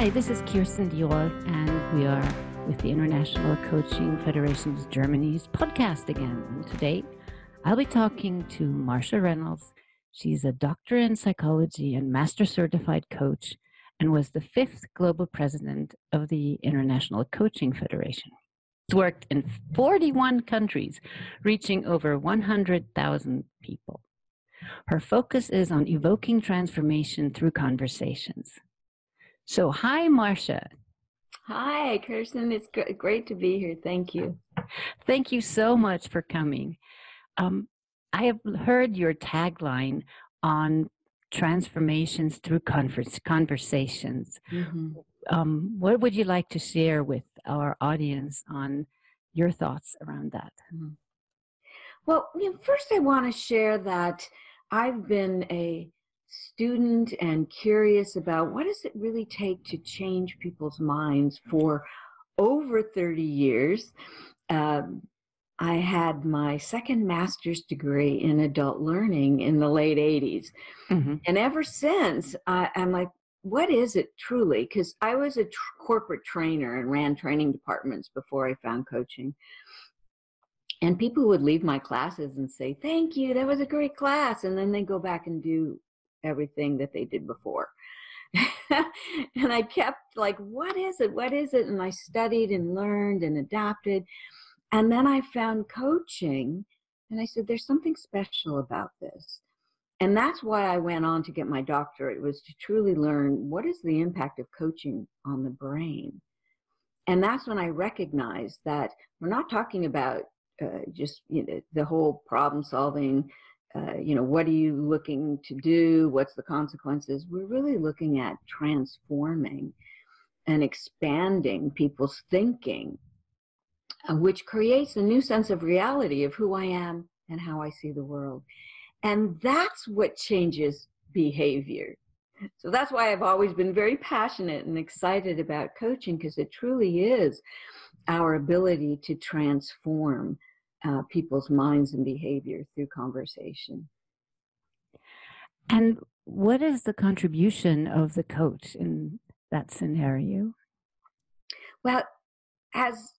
Hi, this is Kirsten Dior, and we are with the International Coaching Federation's Germany's podcast again. And today I'll be talking to Marcia Reynolds. She's a doctor in psychology and master certified coach and was the fifth global president of the International Coaching Federation. She's worked in 41 countries, reaching over 100,000 people. Her focus is on evoking transformation through conversations. So, hi, Marcia. Hi, Kirsten. It's great to be here. Thank you. Thank you so much for coming. Um, I have heard your tagline on transformations through converse, conversations. Mm-hmm. Um, what would you like to share with our audience on your thoughts around that? Mm-hmm. Well, you know, first I want to share that I've been a student and curious about what does it really take to change people's minds for over 30 years. Um, I had my second master's degree in adult learning in the late 80s. Mm-hmm. And ever since, I, am like, what is it truly? Because I was a tr- corporate trainer and ran training departments before I found coaching. And people would leave my classes and say, Thank you, that was a great class. And then they go back and do everything that they did before. and I kept like, what is it? What is it? And I studied and learned and adapted. And then I found coaching and I said, there's something special about this. And that's why I went on to get my doctorate was to truly learn what is the impact of coaching on the brain. And that's when I recognized that we're not talking about uh, just you know the whole problem solving uh, you know, what are you looking to do? What's the consequences? We're really looking at transforming and expanding people's thinking, uh, which creates a new sense of reality of who I am and how I see the world. And that's what changes behavior. So that's why I've always been very passionate and excited about coaching because it truly is our ability to transform uh, people's minds and behavior through conversation. And what is the contribution of the coach in that scenario? Well, as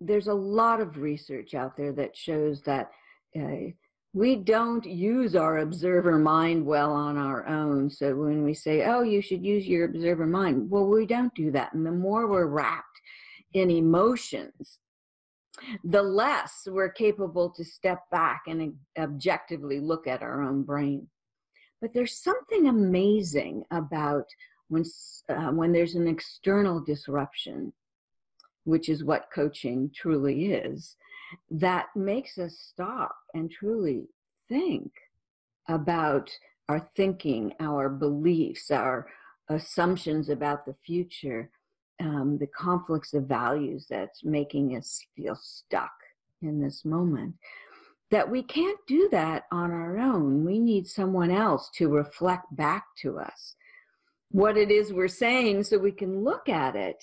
there's a lot of research out there that shows that uh, we don't use our observer mind well on our own. So when we say, oh, you should use your observer mind, well, we don't do that. And the more we're wrapped in emotions the less we're capable to step back and objectively look at our own brain. But there's something amazing about when, uh, when there's an external disruption, which is what coaching truly is, that makes us stop and truly think about our thinking, our beliefs, our assumptions about the future, um, the conflicts of values that's making us feel stuck in this moment. That we can't do that on our own. We need someone else to reflect back to us what it is we're saying so we can look at it,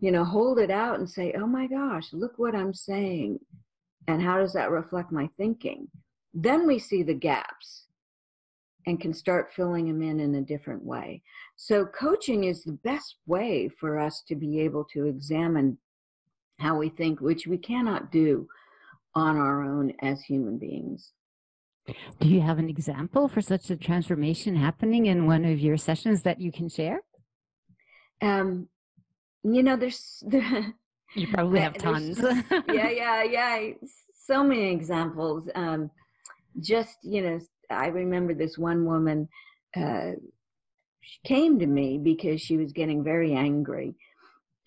you know, hold it out and say, oh my gosh, look what I'm saying. And how does that reflect my thinking? Then we see the gaps and can start filling them in in a different way. So, coaching is the best way for us to be able to examine how we think, which we cannot do on our own as human beings. Do you have an example for such a transformation happening in one of your sessions that you can share? Um, you know, there's you probably have tons. yeah, yeah, yeah. So many examples. Um, just you know, I remember this one woman, uh, she came to me because she was getting very angry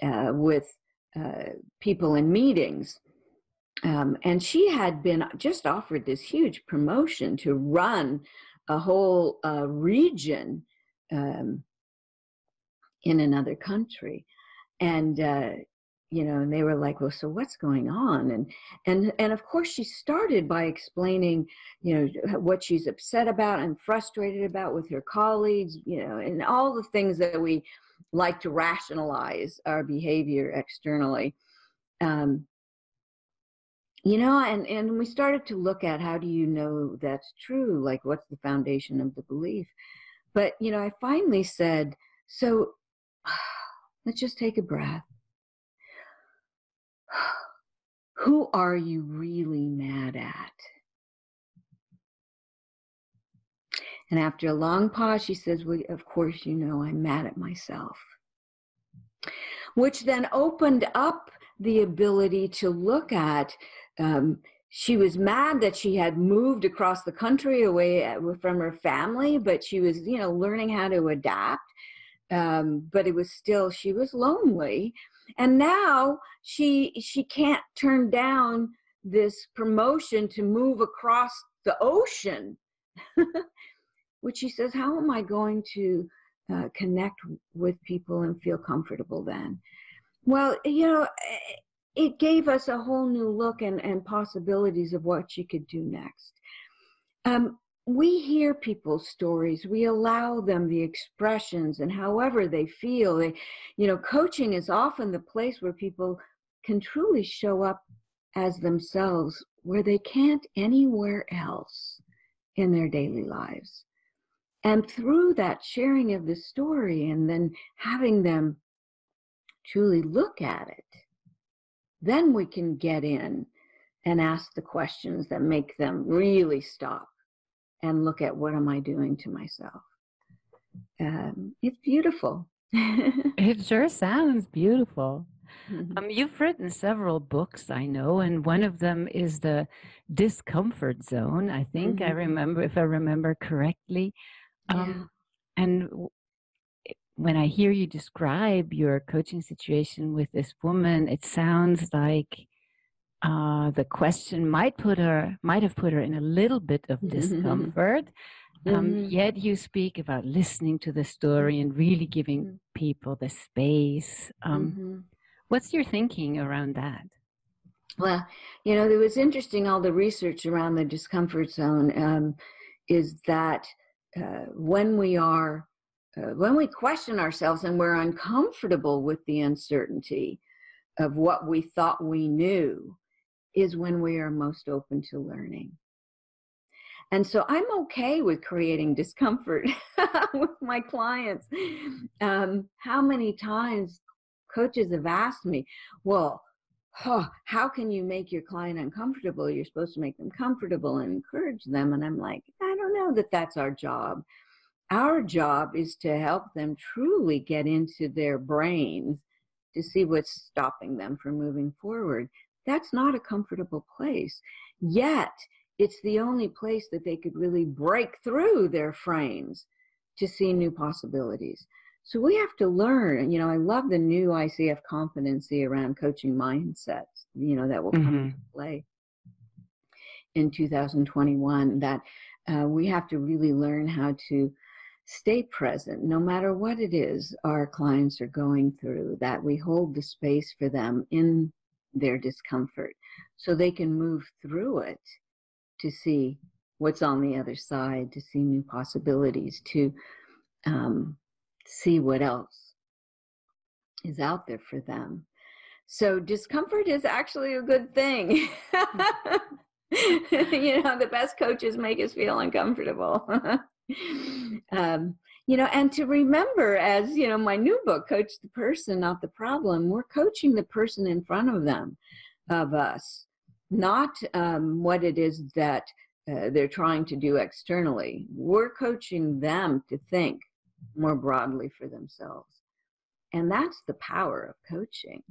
uh, with uh, people in meetings. Um, and she had been just offered this huge promotion to run a whole uh, region um, in another country. And uh, you know and they were like well so what's going on? And and and of course she started by explaining you know what she's upset about and frustrated about with her colleagues you know and all the things that we like to rationalize our behavior externally. Um, you know and and we started to look at how do you know that's true? Like what's the foundation of the belief? But you know i finally said so let's just take a breath. Who are you really mad at? And after a long pause, she says, Well, of course, you know, I'm mad at myself. Which then opened up the ability to look at. Um, she was mad that she had moved across the country away uh, from her family, but she was, you know, learning how to adapt. Um, but it was still, she was lonely. And now she she can't turn down this promotion to move across the ocean which she says, How am I going to uh, connect with people and feel comfortable then? Well, you know, eh, it gave us a whole new look and, and possibilities of what she could do next. Um, we hear people's stories we allow them the expressions and however they feel they, you know coaching is often the place where people can truly show up as themselves where they can't anywhere else in their daily lives. And through that sharing of the story and then having them truly look at it, then we can get in and ask the questions that make them really stop and look at what am I doing to myself. Um, it's beautiful. it sure sounds beautiful. Mm-hmm. Um, you've written several books, I know, and one of them is the discomfort zone. I think mm-hmm. I remember, if I remember correctly. Um, yeah. And when I hear you describe your coaching situation with this woman, it sounds like uh, the question might put her might have put her in a little bit of discomfort. Um, mm-hmm. yet you speak about listening to the story and really giving mm-hmm. people the space. Um, mm-hmm. What's your thinking around that? Well, you know, it was interesting. All the research around the discomfort zone um, is that uh, when we are uh, when we question ourselves and we're uncomfortable with the uncertainty of what we thought we knew is when we are most open to learning and so i'm okay with creating discomfort with my clients um, how many times coaches have asked me well how can you make your client uncomfortable? You're supposed to make them comfortable and encourage them. And I'm like, I don't know that that's our job. Our job is to help them truly get into their brains to see what's stopping them from moving forward. That's not a comfortable place. Yet, it's the only place that they could really break through their frames to see new possibilities. So we have to learn. You know, I love the new ICF competency around coaching mindsets, you know, that will come mm-hmm. into play in 2021. That uh, we have to really learn how to stay present no matter what it is our clients are going through, that we hold the space for them in their discomfort so they can move through it to see what's on the other side, to see new possibilities, to um, see what else is out there for them. So discomfort is actually a good thing. you know, the best coaches make us feel uncomfortable. um, you know, and to remember, as you know, my new book, Coach the Person, Not the Problem, we're coaching the person in front of them, of us, not um, what it is that uh, they're trying to do externally. We're coaching them to think more broadly for themselves. And that's the power of coaching,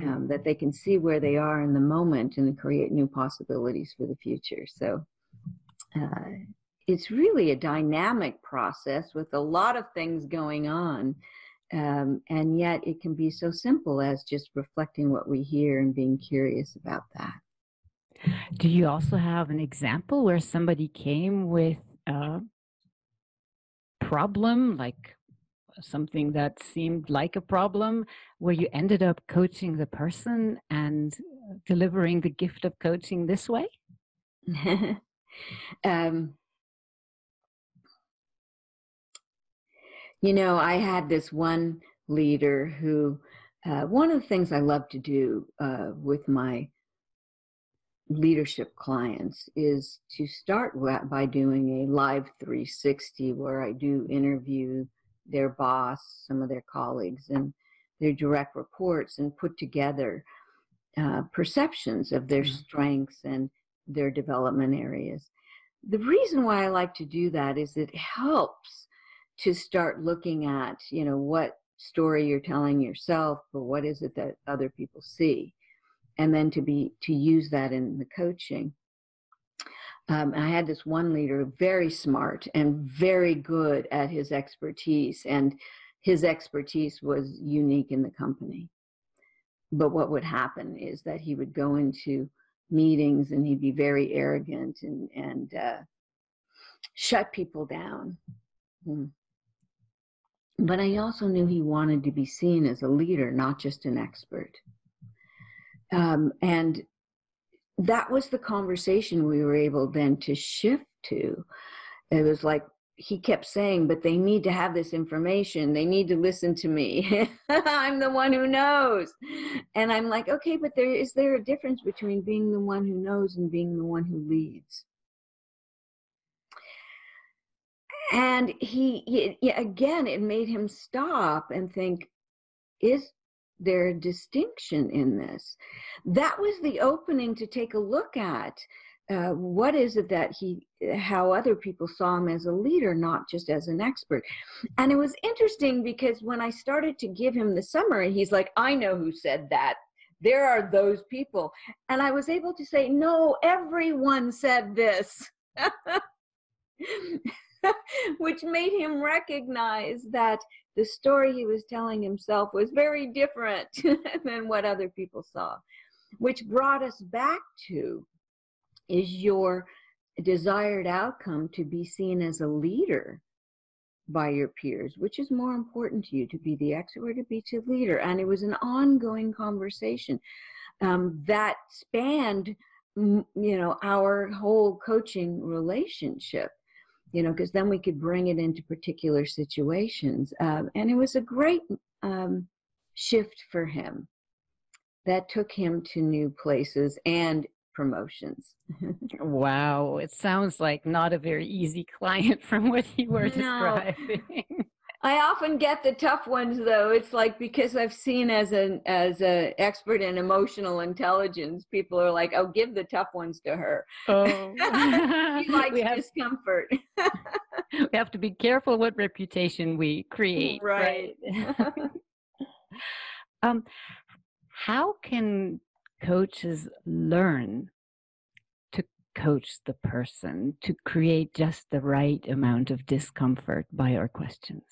um, that they can see where they are in the moment and create new possibilities for the future. So uh, it's really a dynamic process with a lot of things going on. Um, and yet it can be so simple as just reflecting what we hear and being curious about that. Do you also have an example where somebody came with a problem, like something that seemed like a problem, where you ended up coaching the person and delivering the gift of coaching this way? um, you know, I had this one leader who, uh, one of the things I love to do uh, with my leadership clients is to start by doing a live 360 where I do interview their boss, some of their colleagues, and their direct reports and put together uh, perceptions of their mm-hmm. strengths and their development areas. The reason why I like to do that is it helps to start looking at, you know, what story you're telling yourself, but what is it that other people see? And then to be to use that in the coaching. Um, I had this one leader, very smart and very good at his expertise, and his expertise was unique in the company. But what would happen is that he would go into meetings and he'd be very arrogant and and uh, shut people down. Hmm. But I also knew he wanted to be seen as a leader, not just an expert. Um, and that was the conversation we were able then to shift to. It was like he kept saying, but they need to have this information. They need to listen to me. I'm the one who knows. And I'm like, okay, but there is there a difference between being the one who knows and being the one who leads? And he, he again, it made him stop and think, is there a distinction in this? That was the opening to take a look at uh, what is it that he how other people saw him as a leader not just as an expert. And it was interesting because when i started to give him the summary he's like i know who said that. There are those people. And i was able to say no everyone said this which made him recognize that the story he was telling himself was very different than what other people saw. Which brought us back to is your desired outcome to be seen as a leader by your peers which is more important to you to be the expert or to be the leader. And it was an ongoing conversation um, that spanned you know our whole coaching relationship you know because then we could bring it into particular situations um, and it was a great um, shift for him that took him to new places and promotions. wow, it sounds like not a very easy client from what you were no. describing. I often get the tough ones though. It's like because I've seen as an as a expert in emotional intelligence, people are like, "Oh, give the tough ones to her." Oh, he likes have, discomfort. we have to be careful what reputation we create. Right. right? um, how can coaches learn to coach the person to create just the right amount of discomfort by our questions.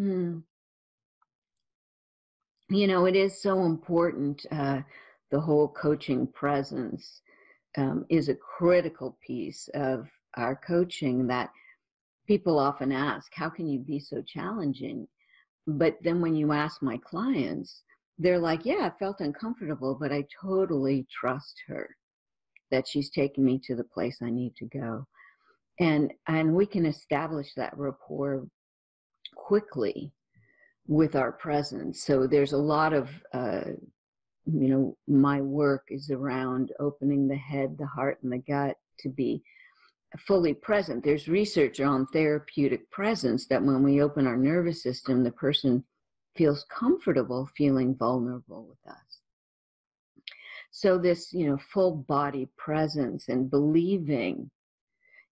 Mm. You know, it is so important. Uh, the whole coaching presence um, is a critical piece of our coaching that people often ask, How can you be so challenging? But then when you ask my clients, they're like, yeah, I felt uncomfortable, but I totally trust her that she's taking me to the place I need to go. And and we can establish that rapport quickly with our presence. So there's a lot of uh, you know, my work is around opening the head, the heart, and the gut to be fully present. There's research on therapeutic presence that when we open our nervous system, the person feels comfortable feeling vulnerable with us. So this, you know, full body presence and believing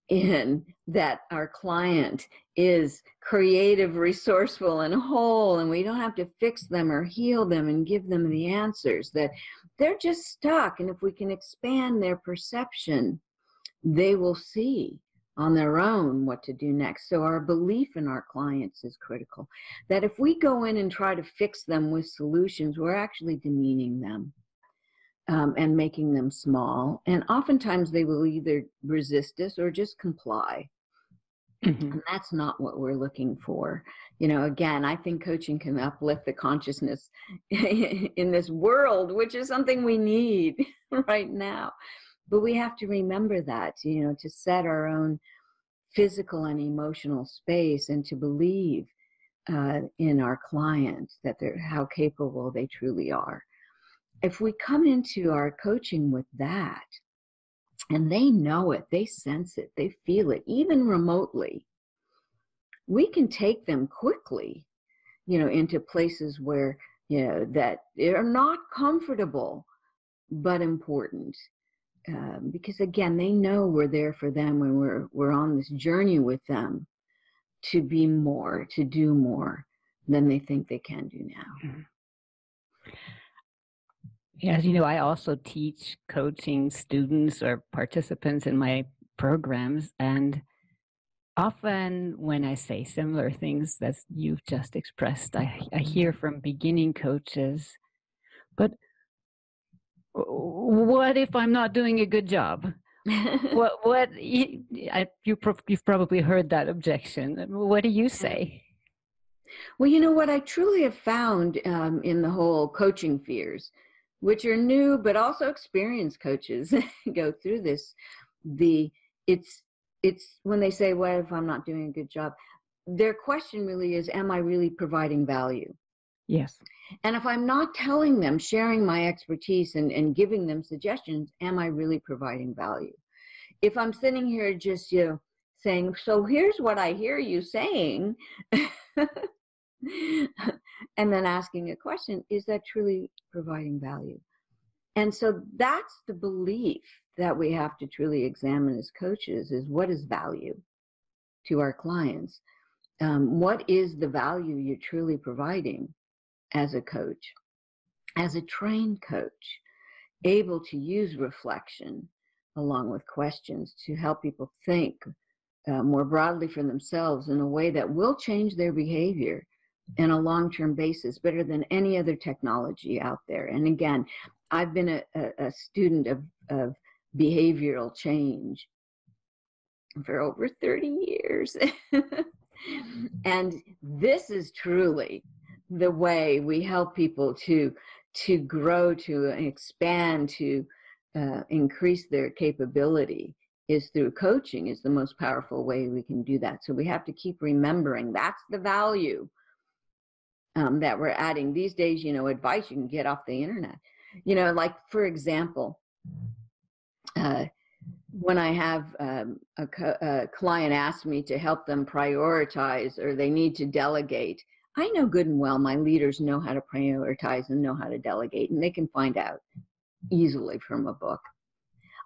in that our client is creative, resourceful, and whole, and we don't have to fix them or heal them and give them the answers, that they're just stuck. And if we can expand their perception, they will see on their own what to do next. So our belief in our clients is critical. That if we go in and try to fix them with solutions, we're actually demeaning them. Um, and making them small. And oftentimes they will either resist us or just comply. Mm-hmm. And that's not what we're looking for. You know, again, I think coaching can uplift the consciousness in this world, which is something we need right now. But we have to remember that, you know, to set our own physical and emotional space and to believe uh, in our client that they're how capable they truly are. If we come into our coaching with that, and they know it, they sense it, they feel it, even remotely, we can take them quickly you know, into places where, you know, that are not comfortable, but important. Um, because again, they know we're there for them when we're we're on this journey with them to be more, to do more than they think they can do now. Mm-hmm. As you know, I also teach coaching students or participants in my programs, and often when I say similar things that you've just expressed, I, I hear from beginning coaches, but what if I'm not doing a good job? what what you, you you've probably heard that objection. What do you say? Well, you know what I truly have found um, in the whole coaching fears, which are new but also experienced coaches go through this. The it's it's when they say, "What if I'm not doing a good job?" Their question really is, "Am I really providing value?" Yes. And if I'm not telling them, sharing my expertise and, and giving them suggestions, am I really providing value? If I'm sitting here just you know, saying, so here's what I hear you saying, and then asking a question, is that truly providing value? And so that's the belief that we have to truly examine as coaches is what is value to our clients? Um, what is the value you're truly providing? as a coach, as a trained coach, able to use reflection along with questions to help people think uh, more broadly for themselves in a way that will change their behavior in a long term basis better than any other technology out there. And again, I've been a, a, a student of, of behavioral change for over 30 years. and this is truly the way we help people to to grow to expand to uh, increase their capability is through coaching is the most powerful way we can do that so we have to keep remembering that's the value um, that we're adding these days you know advice you can get off the internet you know like for example uh, when I have um, a, a, client ask me to help them prioritize or they need to delegate, I know good and well my leaders know how to prioritize and know how to delegate, and they can find out easily from a book.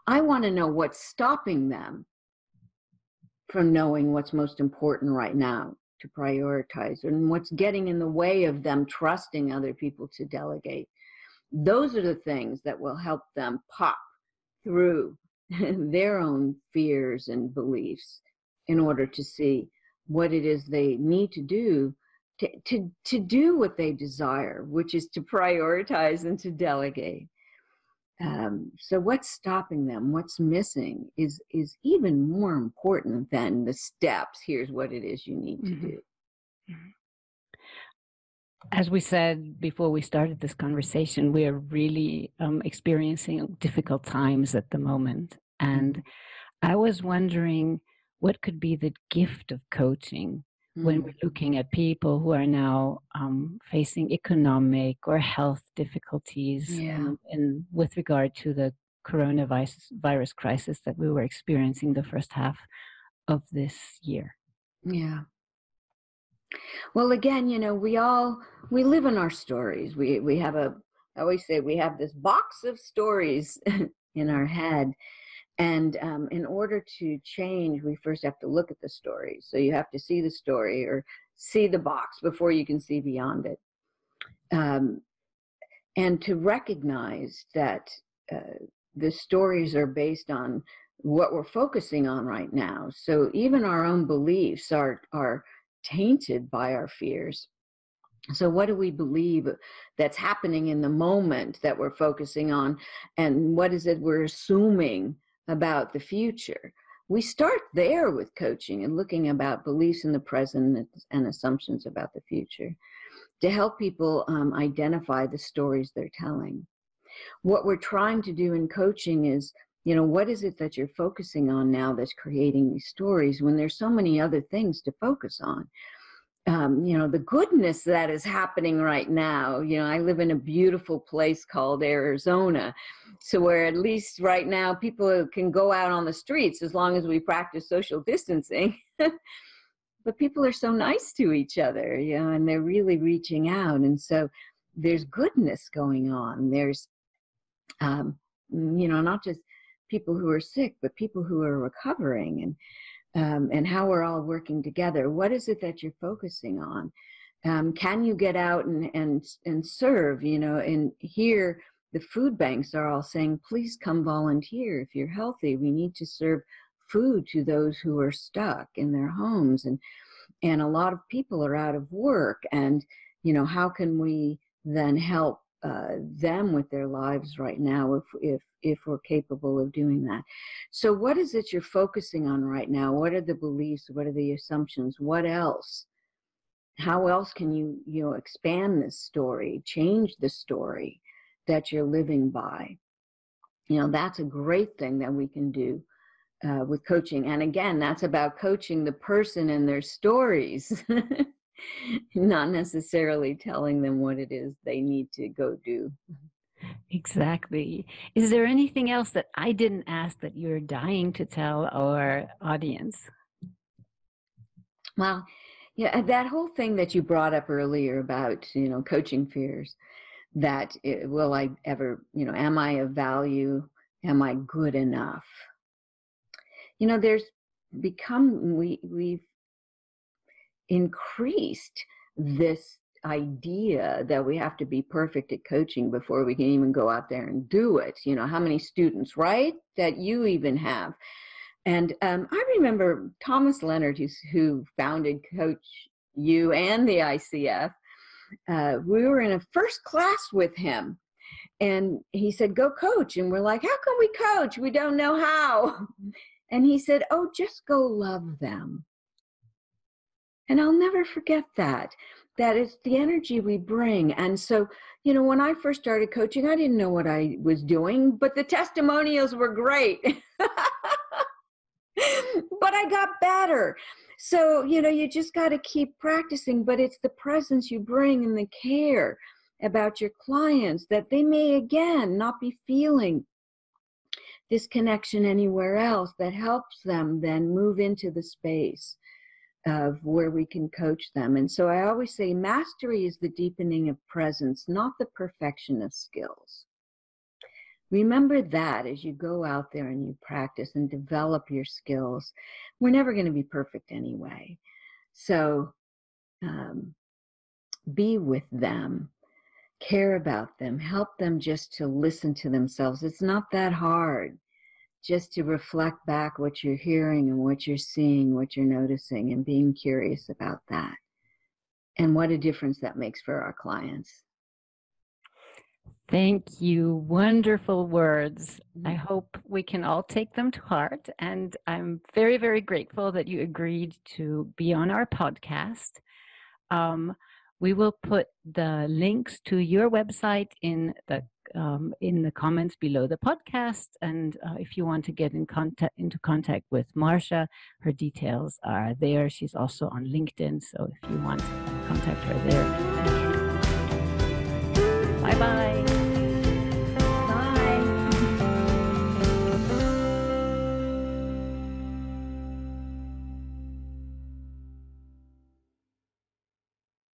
I want to know what's stopping them from knowing what's most important right now to prioritize and what's getting in the way of them trusting other people to delegate. Those are the things that will help them pop through their own fears and beliefs in order to see what it is they need to do to, to, to do what they desire, which is to prioritize and to delegate. Um, so what's stopping them what's missing is is even more important than the steps here's what it is you need to mm-hmm. do mm-hmm. as we said before we started this conversation we are really um, experiencing difficult times at the moment and mm-hmm. i was wondering what could be the gift of coaching mm. when we're looking at people who are now um, facing economic or health difficulties yeah. and, and with regard to the coronavirus virus crisis that we were experiencing the first half of this year. Yeah. Well, again, you know, we all we live in our stories. We we have a I always say we have this box of stories in our head, and um, in order to change, we first have to look at the story. So you have to see the story or see the box before you can see beyond it. Um, and to recognize that uh, the stories are based on what we're focusing on right now. So even our own beliefs are, are tainted by our fears. So, what do we believe that's happening in the moment that we're focusing on? And what is it we're assuming about the future. We start there with coaching and looking about beliefs in the present and assumptions about the future to help people um, identify the stories they're telling. What we're trying to do in coaching is, you know, what is it that you're focusing on now that's creating these stories when there's so many other things to focus on? Um, you know the goodness that is happening right now you know i live in a beautiful place called arizona so where at least right now people can go out on the streets as long as we practice social distancing but people are so nice to each other, you know, and they're really reaching out. And so there's goodness going on. There's, um, you know, not just people who are sick, but people who are recovering and um, and how we're all working together. What is it that you're focusing on? Um, can you get out and, and, and serve, you know, and here the food banks are all saying, please come volunteer if you're healthy. We need to serve food to those who are stuck in their homes and and a lot of people are out of work and you know how can we then help uh, them with their lives right now if if if we're capable of doing that. So what is it you're focusing on right now? What are the beliefs? What are the assumptions? What else? How else can you you know expand this story change the story that you're living by? You know that's a great thing that we can do uh, with coaching. And again that's about coaching the person and their stories not necessarily telling them what it is they need to go do. Exactly. Is there anything else that I didn't ask that you're dying to tell our audience? Well, yeah, that whole thing that you brought up earlier about, you know, coaching fears that it, will I ever, you know, am I of value? Am I good enough? You know, there's become we we've increased this idea that we have to be perfect at coaching before we can even go out there and do it. You know, how many students, right, that you even have. And um, I remember Thomas Leonard, who's, who founded Coach U and the ICF. Uh, we were in a first class with him, and he said, "Go coach." And we're like, "How can we coach? We don't know how." And he said, "Oh, just go love them." And I'll never forget that. That is the energy we bring. And so, you know, when I first started coaching, I didn't know what I was doing, but the testimonials were great. but I got better. So, you know, you just got to keep practicing, but it's the presence you bring and the care about your clients that they may again not be feeling this connection anywhere else that helps them then move into the space of where we can coach them. And so I always say mastery is the deepening of presence, not the perfection of skills. Remember that as you go out there and you practice and develop your skills. We're never going to be perfect anyway. So um, be with them, care about them, help them just to listen to themselves. It's not that hard just to reflect back what you're hearing and what you're seeing, what you're noticing, and being curious about that. And what a difference that makes for our clients. Thank you. Wonderful words. I mm-hmm. hope we can all take them to heart. And I'm very, very grateful that you agreed to be on our podcast. Um, we will put the links to your website in the um, in the comments below the podcast. And uh, if you want to get in contact into contact with Marcia, her details are there. She's also on LinkedIn, so if you want contact her there. Bye bye.